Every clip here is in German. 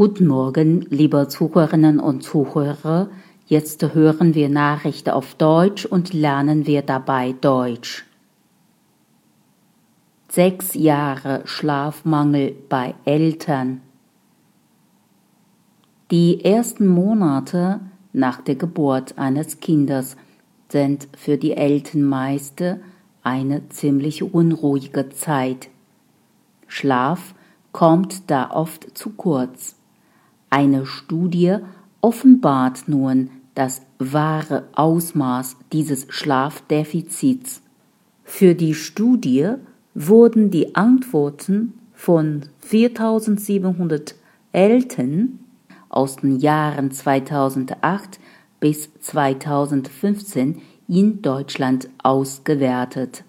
Guten Morgen, liebe Zuhörerinnen und Zuhörer. Jetzt hören wir Nachrichten auf Deutsch und lernen wir dabei Deutsch. Sechs Jahre Schlafmangel bei Eltern. Die ersten Monate nach der Geburt eines Kindes sind für die Eltern meiste eine ziemlich unruhige Zeit. Schlaf kommt da oft zu kurz. Eine Studie offenbart nun das wahre Ausmaß dieses Schlafdefizits. Für die Studie wurden die Antworten von 4700 Eltern aus den Jahren 2008 bis 2015 in Deutschland ausgewertet.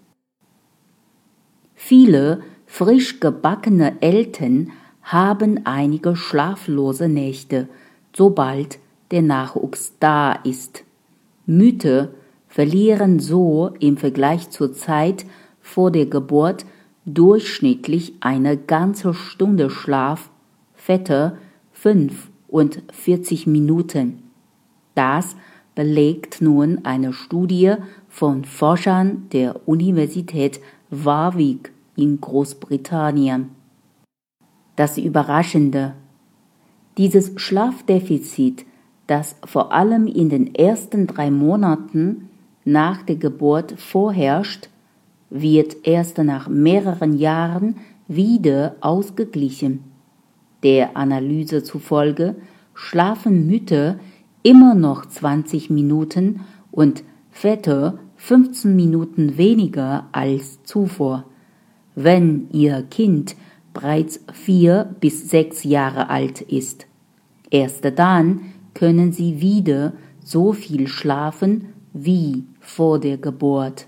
Viele frisch gebackene Eltern haben einige schlaflose Nächte, sobald der Nachwuchs da ist. Mütter verlieren so im Vergleich zur Zeit vor der Geburt durchschnittlich eine ganze Stunde Schlaf, Väter 45 Minuten. Das belegt nun eine Studie von Forschern der Universität Warwick in Großbritannien. Das Überraschende. Dieses Schlafdefizit, das vor allem in den ersten drei Monaten nach der Geburt vorherrscht, wird erst nach mehreren Jahren wieder ausgeglichen. Der Analyse zufolge schlafen Mütter immer noch 20 Minuten und Väter 15 Minuten weniger als zuvor. Wenn ihr Kind bereits vier bis sechs Jahre alt ist. Erst dann können sie wieder so viel schlafen wie vor der Geburt.